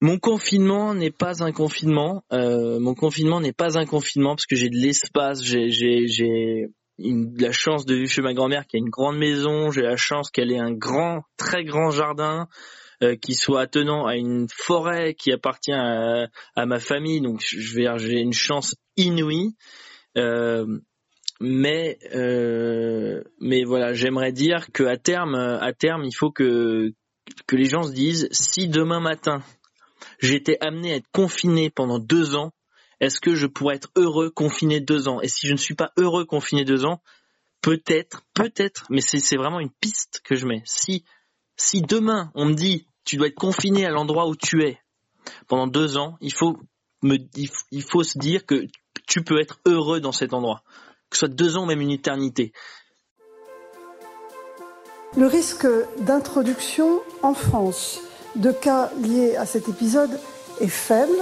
Mon confinement n'est pas un confinement. Euh, mon confinement n'est pas un confinement parce que j'ai de l'espace, j'ai la chance de vivre chez ma grand-mère qui a une grande maison, j'ai la chance qu'elle ait un grand, très grand jardin. Euh, qui soit attenant à une forêt qui appartient à, à ma famille, donc je vais j'ai une chance inouïe. Euh, mais euh, mais voilà, j'aimerais dire que à terme, à terme, il faut que que les gens se disent si demain matin j'étais amené à être confiné pendant deux ans, est-ce que je pourrais être heureux confiné deux ans? Et si je ne suis pas heureux confiné deux ans, peut-être, peut-être, mais c'est vraiment une piste que je mets. Si, si demain on me dit tu dois être confiné à l'endroit où tu es pendant deux ans, il faut me, il faut se dire que tu peux être heureux dans cet endroit, que ce soit deux ans ou même une éternité. Le risque d'introduction en France de cas liés à cet épisode est faible.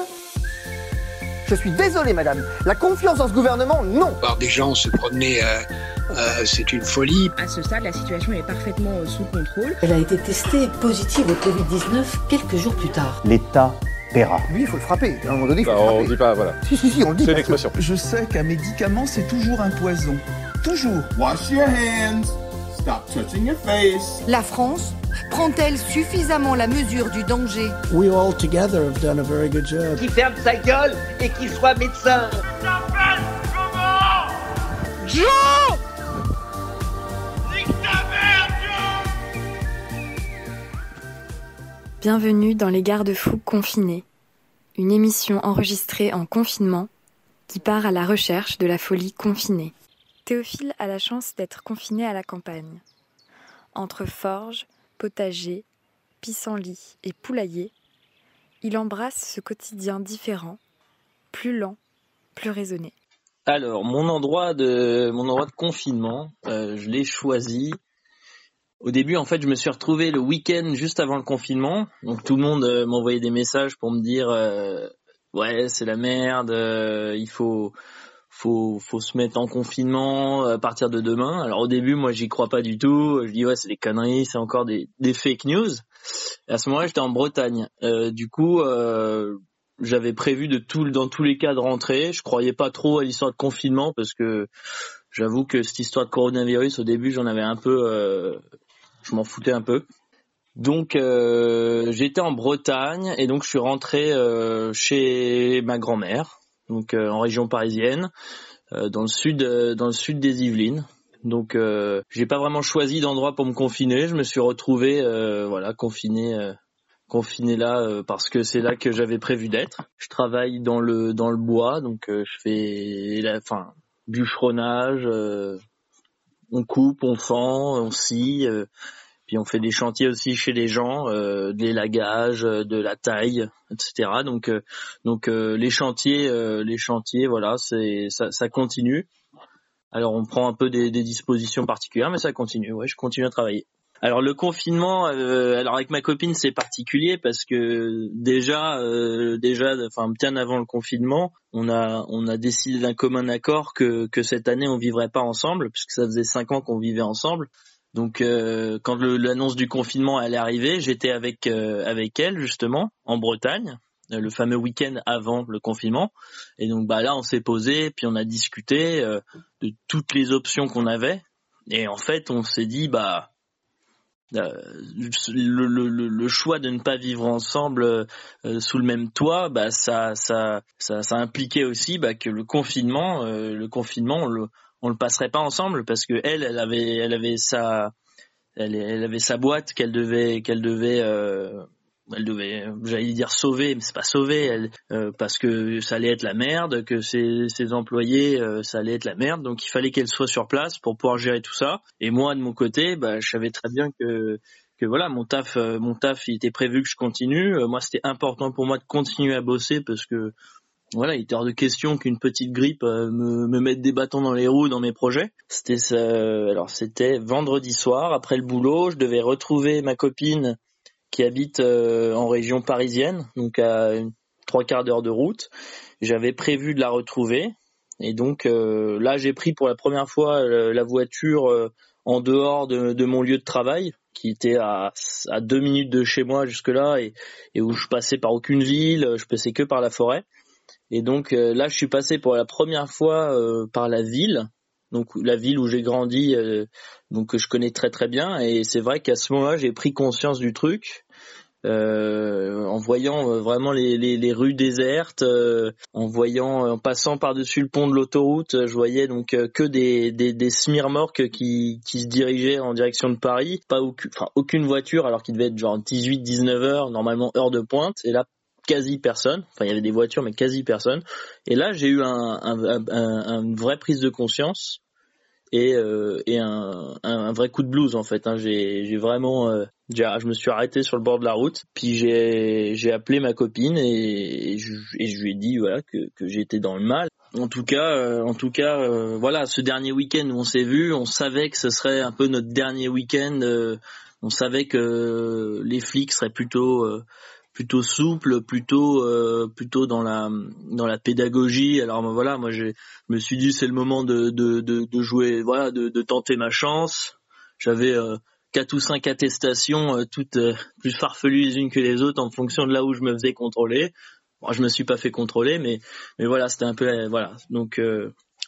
Je suis désolé, madame. La confiance dans ce gouvernement, non. Par des gens se promener, euh, euh, c'est une folie. À ce stade, la situation est parfaitement euh, sous contrôle. Elle a été testée positive au Covid-19 quelques jours plus tard. L'État paiera. Lui, il faut le frapper. À un moment donné, il faut bah, le frapper. On dit pas, voilà. Si, si, si, on le dit. C'est une expression. Je sais qu'un médicament, c'est toujours un poison. Toujours. Wash your hands. Stop touching your face. La France prend-elle suffisamment la mesure du danger We all together have done a very good job. Qui ferme sa gueule et qui soit médecin. Joe Bienvenue dans Les Garde-Fous confinés, une émission enregistrée en confinement qui part à la recherche de la folie confinée. Théophile a la chance d'être confiné à la campagne. Entre forges, potager, pissenlit et poulailler, il embrasse ce quotidien différent, plus lent, plus raisonné. Alors, mon endroit de mon endroit de confinement, euh, je l'ai choisi. Au début, en fait, je me suis retrouvé le week-end juste avant le confinement. Donc tout le monde euh, m'envoyait des messages pour me dire euh, ouais, c'est la merde, il faut faut faut se mettre en confinement à partir de demain. Alors au début, moi, j'y crois pas du tout. Je dis ouais, c'est des conneries, c'est encore des, des fake news. Et à ce moment-là, j'étais en Bretagne. Euh, du coup, euh, j'avais prévu de tout dans tous les cas de rentrer. Je croyais pas trop à l'histoire de confinement parce que j'avoue que cette histoire de coronavirus, au début, j'en avais un peu, euh, je m'en foutais un peu. Donc euh, j'étais en Bretagne et donc je suis rentré euh, chez ma grand-mère donc euh, en région parisienne, euh, dans le sud, euh, dans le sud des Yvelines. Donc j'ai pas vraiment choisi d'endroit pour me confiner. Je me suis retrouvé voilà confiné confiné là parce que c'est là que j'avais prévu d'être. Je travaille dans le dans le bois donc je fais enfin bûcheronnage, on coupe, on fend, on scie puis on fait des chantiers aussi chez les gens, euh, de l'élagage, euh, de la taille, etc. Donc, euh, donc euh, les chantiers, les chantiers, voilà, c'est ça, ça, continue. Alors on prend un peu des, des, dispositions particulières, mais ça continue. Ouais, je continue à travailler. Alors le confinement, alors avec ma copine c'est particulier parce que déjà, déjà, enfin bien avant le confinement, on a on a décidé d'un commun accord que que cette année on vivrait pas ensemble puisque ça faisait cinq ans qu'on vivait ensemble. Donc euh, quand l'annonce du confinement allait arriver, j'étais avec euh, avec elle justement en Bretagne, euh, le fameux week-end avant le confinement. Et donc bah là on s'est posé, puis on a discuté de toutes les options qu'on avait. Et en fait on s'est dit bah le, le, choix de ne pas vivre ensemble sous le même toit, bah ça ça ça, ça impliquait aussi bah, que le confinement, le confinement on le on le passerait pas ensemble parce que elle, elle avait, elle avait sa, elle, elle avait sa boîte qu'elle devait, qu'elle devait, euh, elle devait, j'allais dire sauver, mais c'est pas sauver, elle, euh, parce que ça allait être la merde, que ses, ses employés, euh, ça allait être la merde, donc il fallait qu'elle soit sur place pour pouvoir gérer tout ça. Et moi, de mon côté, bah, je savais très bien que que voilà mon taf mon taf il était prévu que je continue moi c'était important pour moi de continuer à bosser parce que voilà, il était hors de question qu'une petite grippe euh, me, me, mette des bâtons dans les roues dans mes projets. C'était ça. Alors c'était vendredi soir après le boulot, je devais retrouver ma copine qui habite euh, en région parisienne, donc à trois quarts d'heure de route. J'avais prévu de la retrouver et donc euh, là j'ai pris pour la première fois la voiture en dehors de, de, mon lieu de travail qui était à, à deux minutes de chez moi jusque là et, et où je passais par aucune ville, je passais que par la forêt. Et donc euh, là, je suis passé pour la première fois euh, par la ville, donc la ville où j'ai grandi, euh, donc que je connais très très bien. Et c'est vrai qu'à ce moment-là, j'ai pris conscience du truc. en voyant vraiment les, les, les, rues désertes, en voyant, en passant par-dessus le pont de l'autoroute, je voyais donc que des, des, des qui, qui se dirigeaient en direction de Paris, pas aucune, enfin, aucune voiture alors qu'il devait être genre 18-19 heures, normalement heure de pointe, et là quasi personne. Enfin, il y avait des voitures, mais quasi personne. Et là, j'ai eu un, un, un, une vraie prise de conscience et, euh, et un, un, vrai coup de blues en fait. Hein. J'ai vraiment, euh, je me suis arrêté sur le bord de la route, puis j'ai appelé ma copine et, je, et, je, lui ai dit voilà que, que j'étais dans le mal. En tout cas, euh, en tout cas, euh, voilà, ce dernier week-end où on s'est vu, on savait que ce serait un peu notre dernier week-end. Euh, on savait que les flics seraient plutôt plutôt souple, plutôt euh, plutôt dans la dans la pédagogie. Alors ben, voilà, moi je me suis dit c'est le moment de, de, de, de jouer, voilà, de, de, tenter ma chance. J'avais euh, quatre ou cinq attestations, euh, toutes euh, plus farfelues les unes que les autres en fonction de là où je me faisais contrôler. Moi, je me suis pas fait contrôler, mais mais voilà, c'était un peu voilà. Donc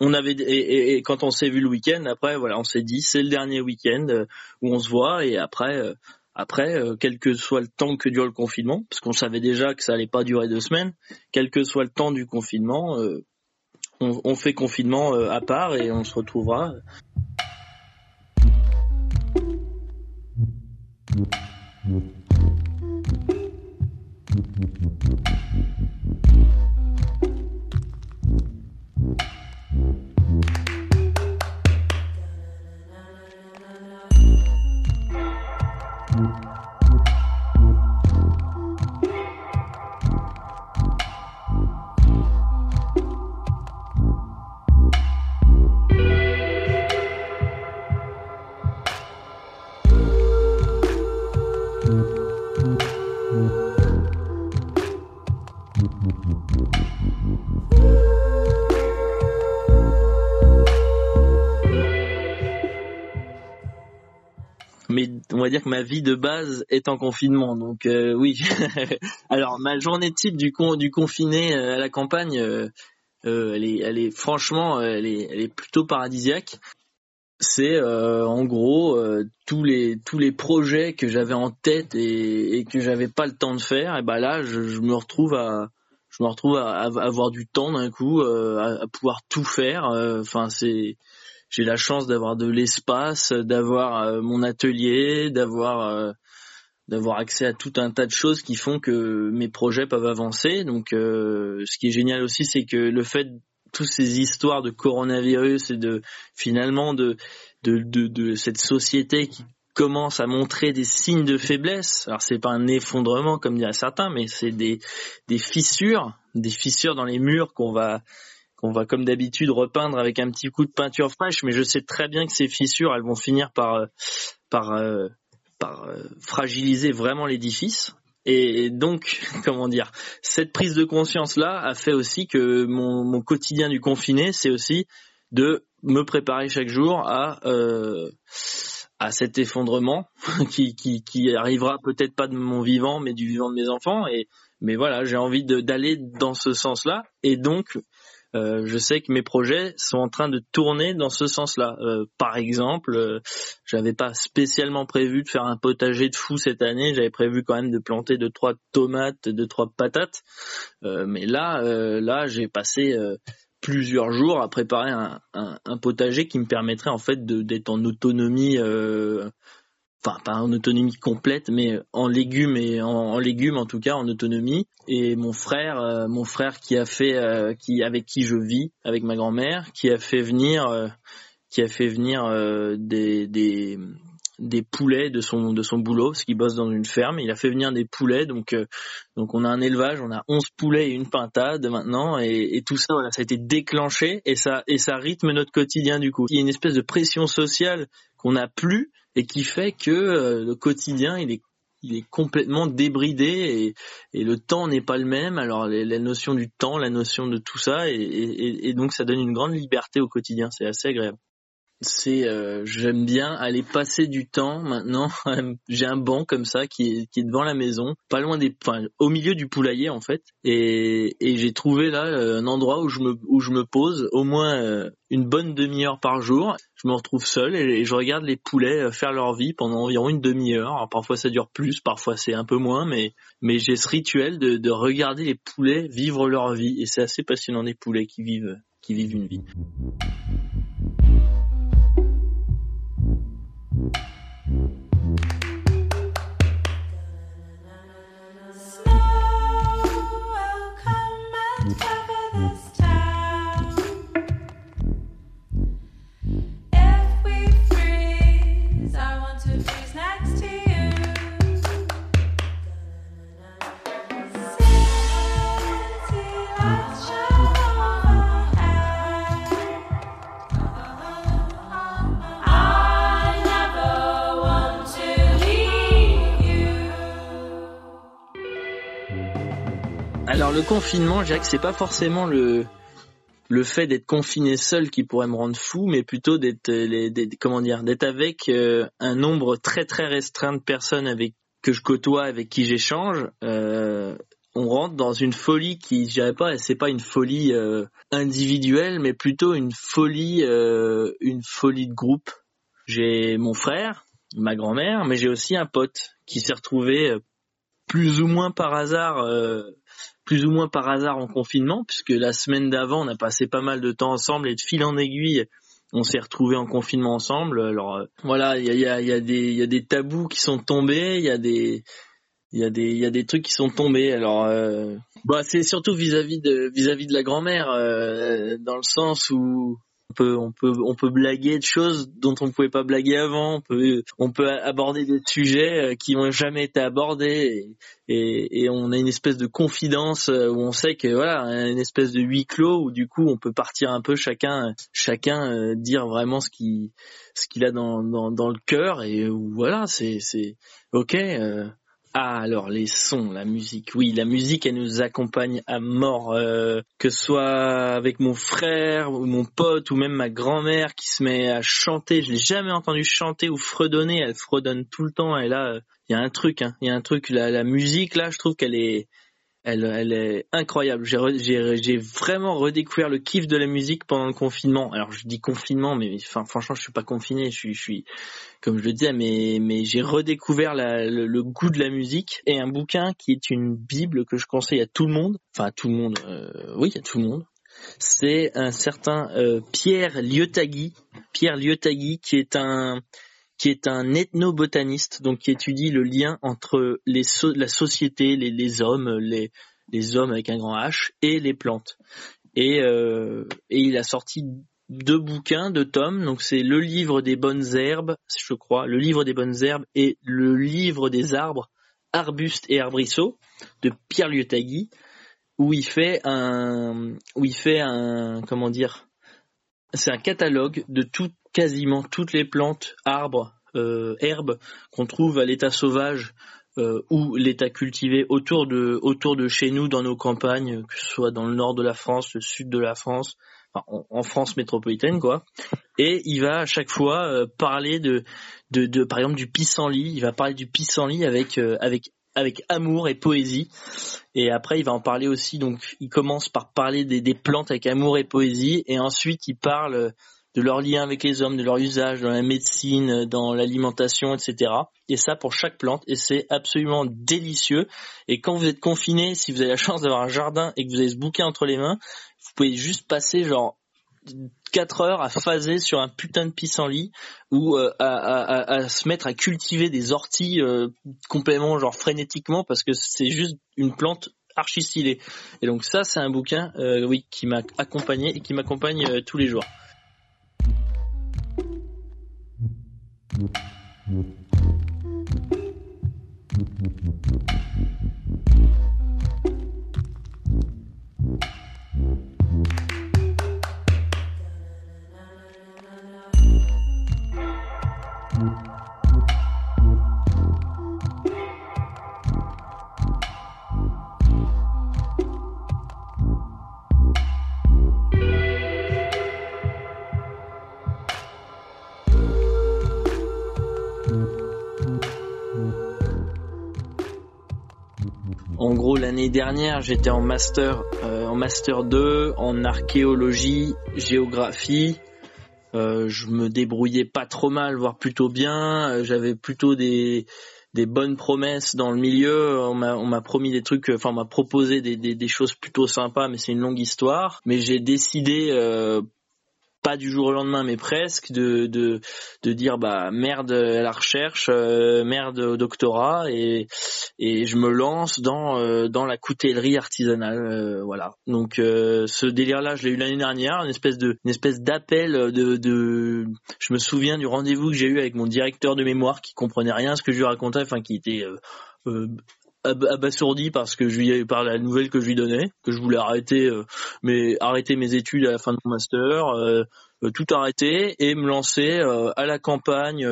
on avait et, et, quand on s'est vu le week-end, après voilà, on s'est dit c'est le dernier week-end où on se voit et après après, euh, quel que soit le temps que dure le confinement, parce qu'on savait déjà que ça allait pas durer deux semaines, quel que soit le temps du confinement, euh, on, on, fait confinement euh, à part et on se retrouvera. Va dire que ma vie de base est en confinement. Donc euh, oui. Alors ma journée type du con, du confiné euh, à la campagne, euh, elle est, elle est franchement, elle est, elle est plutôt paradisiaque. C'est en gros tous les tous les projets que j'avais en tête et, et que j'avais pas le temps de faire. Et ben là, je, me retrouve à je me retrouve à, avoir du temps d'un coup, à, à, pouvoir tout faire. Enfin, c'est j'ai la chance d'avoir de l'espace, d'avoir euh, mon atelier, d'avoir euh, d'avoir accès à tout un tas de choses qui font que mes projets peuvent avancer. Donc, euh, ce qui est génial aussi, c'est que le fait toutes ces histoires de coronavirus et de finalement de de, de, de cette société qui commence à montrer des signes de faiblesse. Alors c'est pas un effondrement comme diraient certains, mais c'est des des fissures, des fissures dans les murs qu'on va qu'on va comme d'habitude repeindre avec un petit coup de peinture fraîche, mais je sais très bien que ces fissures, elles vont finir par euh, par euh, par euh, fragiliser vraiment l'édifice. Et donc, comment dire, cette prise de conscience là a fait aussi que mon, mon quotidien du confiné, c'est aussi de me préparer chaque jour à à cet effondrement qui, qui, qui arrivera peut-être pas de mon vivant, mais du vivant de mes enfants. Et mais voilà, j'ai envie d'aller dans ce sens-là. Et donc, euh, je sais que mes projets sont en train de tourner dans ce sens-là. Euh, par exemple, euh, j'avais pas spécialement prévu de faire un potager de fou cette année. J'avais prévu quand même de planter deux trois tomates, deux trois patates. mais là, là, j'ai passé plusieurs jours à préparer un, un, potager qui me permettrait en fait d'être en autonomie enfin pas en autonomie complète, mais en légumes et en, légumes en tout cas en autonomie. Et mon frère, euh, mon frère qui a fait, euh, qui avec qui je vis, avec ma grand-mère, qui a fait venir, euh, qui a fait venir des, des des poulets de son de son boulot parce qu'il bosse dans une ferme il a fait venir des poulets donc donc on a un élevage on a 11 poulets et une pintade maintenant et, tout ça voilà ça a été déclenché et ça et ça rythme notre quotidien du coup il y a une espèce de pression sociale qu'on n'a plus et qui fait que euh, le quotidien il est il est complètement débridé et, et le temps n'est pas le même. Alors la notion du temps, la notion de tout ça, et, et, et, donc ça donne une grande liberté au quotidien. C'est assez agréable. C'est euh, j'aime bien aller passer du temps maintenant. J'ai un banc comme ça qui est, devant la maison, pas loin des, enfin au milieu du poulailler en fait, et, j'ai trouvé là euh, un endroit où je me où je me pose au moins euh, une bonne demi-heure par jour. Je me retrouve seul et, je regarde les poulets faire leur vie pendant environ une demi-heure. Parfois ça dure plus, parfois c'est un peu moins, mais mais j'ai ce rituel de, de regarder les poulets vivre leur vie et c'est assez passionnant des poulets qui vivent qui vivent une vie. Alors le confinement, je dirais que c'est pas forcément le le fait d'être confiné seul qui pourrait me rendre fou, mais plutôt d'être les comment dire d'être avec euh, un nombre très très restreint de personnes avec que je côtoie, avec qui j'échange. Euh, on rentre dans une folie qui, je dirais pas, c'est pas une folie euh, individuelle, mais plutôt une folie une folie de groupe. J'ai mon frère, ma grand-mère, mais j'ai aussi un pote qui s'est retrouvé plus ou moins par hasard plus ou moins par hasard en confinement, puisque la semaine d'avant, on a passé pas mal de temps ensemble et de fil en aiguille, on s'est retrouvés en confinement ensemble. Alors voilà, il y a, des, tabous qui sont tombés, il y a des trucs qui sont tombés alors euh, bah c'est surtout vis-à-vis de vis-à-vis de la grand-mère euh, dans le sens où on peut, on peut, on peut blaguer de choses dont on ne pouvait pas blaguer avant. On peut, on peut aborder des sujets euh, qui n'ont jamais été abordés et, et, on a une espèce de confidence euh, où on sait que voilà, une espèce de huis clos où du coup on peut partir un peu chacun, chacun euh, dire vraiment ce qui, ce qu'il a dans, dans, dans le cœur et voilà, c'est, c'est ok. Ah alors les sons, la musique. Oui, la musique elle nous accompagne à mort, euh, que ce soit avec mon frère ou mon pote ou même ma grand-mère qui se met à chanter. Je l'ai jamais entendu chanter ou fredonner. Elle fredonne tout le temps. Et là, il y a un truc, hein. il y a un truc. La, la musique là, je trouve qu'elle est, elle, elle est incroyable. J'ai vraiment redécouvert le kiff de la musique pendant le confinement. Alors je dis confinement, mais enfin franchement je suis pas confiné. Je suis, je suis comme je le disais, mais mais j'ai redécouvert le, goût de la musique et un bouquin qui est une bible que je conseille à tout le monde. Enfin à tout le monde. Euh, oui, à tout le monde. C'est un certain euh, Pierre Liotagui. Pierre Liotagui qui est un qui est un ethnobotaniste, donc qui étudie le lien entre la société, les, hommes, les, les, hommes avec un grand H, et les plantes. Et, euh, et il a sorti deux bouquins, deux tomes, donc c'est le livre des bonnes herbes, je crois, le livre des bonnes herbes et le livre des arbres, arbustes et arbrisseaux de Pierre Liotagui, où il fait un, où il fait un, comment dire, c'est un catalogue de tout, quasiment toutes les plantes, arbres, euh, herbes qu'on trouve à l'état sauvage euh, ou l'état cultivé autour de autour de chez nous dans nos campagnes, que ce soit dans le nord de la France, le sud de la France, en, France métropolitaine quoi. Et il va à chaque fois euh, parler de, de, de par exemple du pissenlit. Il va parler du pissenlit avec avec avec amour et poésie. Et après, il va en parler aussi. Donc, il commence par parler des, plantes avec amour et poésie, et ensuite, il parle de leur lien avec les hommes, de leur usage dans la médecine, dans l'alimentation, etc. Et ça pour chaque plante, et c'est absolument délicieux. Et quand vous êtes confiné, si vous avez la chance d'avoir un jardin et que vous avez ce bouquin entre les mains, vous pouvez juste passer genre 4 heures à phaser sur un putain de pissenlit ou euh, à, à, se mettre à cultiver des orties euh, complètement genre frénétiquement parce que c'est juste une plante archi stylée. Et donc ça c'est un bouquin euh, oui qui m'a accompagné et qui m'accompagne tous les jours. Dernière, j'étais en master, euh, en master 2, en archéologie, géographie. Euh, je me débrouillais pas trop mal, voire plutôt bien. Euh, j'avais plutôt des des bonnes promesses dans le milieu. On m'a on m'a promis des trucs, enfin on m'a proposé des, des, des choses plutôt sympas, mais c'est une longue histoire. Mais j'ai décidé euh, pas du jour au lendemain, mais presque, de, de, de dire bah merde à la recherche, euh, merde au doctorat, et, et je me lance dans, euh, dans la coutellerie artisanale, euh, voilà. Donc ce délire-là, je l'ai eu l'année dernière, une espèce de, une espèce d'appel de, de, je me souviens du rendez-vous que j'ai eu avec mon directeur de mémoire qui comprenait rien à ce que je lui racontais, enfin qui était abasourdi parce que par la nouvelle que je lui donnais, que je voulais arrêter, euh, mais arrêter mes études à la fin de mon master, euh, euh, tout arrêter et me lancer à la campagne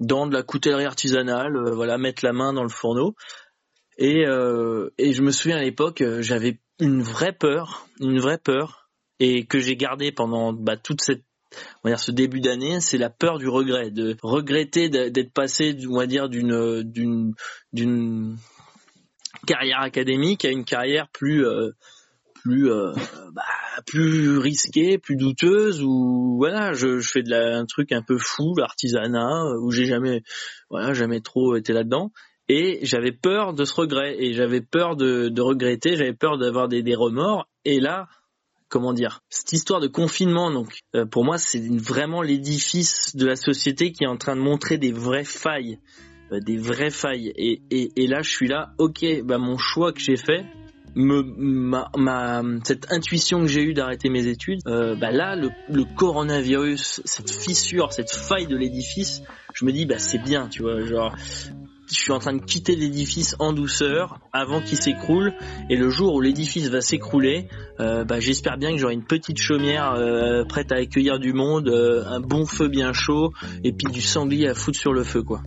dans de la coutellerie artisanale, voilà, mettre la main dans le fourneau. Et, et je me souviens à l'époque, j'avais une vraie peur, une vraie peur, et que j'ai gardé pendant bah, toute cette on va dire ce début d'année, c'est la peur du regret, de regretter d'être passé, on va dire, d'une carrière académique à une carrière plus euh, plus euh, bah, plus risquée, plus douteuse où voilà, je, fais de la, un truc un peu fou, l'artisanat où j'ai jamais voilà, jamais trop été là-dedans. Et j'avais peur de ce regret. Et j'avais peur de, de regretter, j'avais peur d'avoir des, des remords. Et là comment dire cette histoire de confinement donc euh, pour moi c'est vraiment l'édifice de la société qui est en train de montrer des vraies failles. euh, des vraies failles. Et, là je suis là ok bah mon choix que j'ai fait cette intuition que j'ai eue d'arrêter mes études, euh, bah là, le, coronavirus, cette fissure, cette faille de l'édifice, je me dis, bah c'est bien, tu vois, genre, je suis en train de quitter l'édifice en douceur avant qu'il s'écroule. Et le jour où l'édifice va s'écrouler euh, j'espère bien que j'aurai une petite chaumière euh, prête à accueillir du monde euh, un bon feu bien chaud et puis du sanglier à foutre sur le feu quoi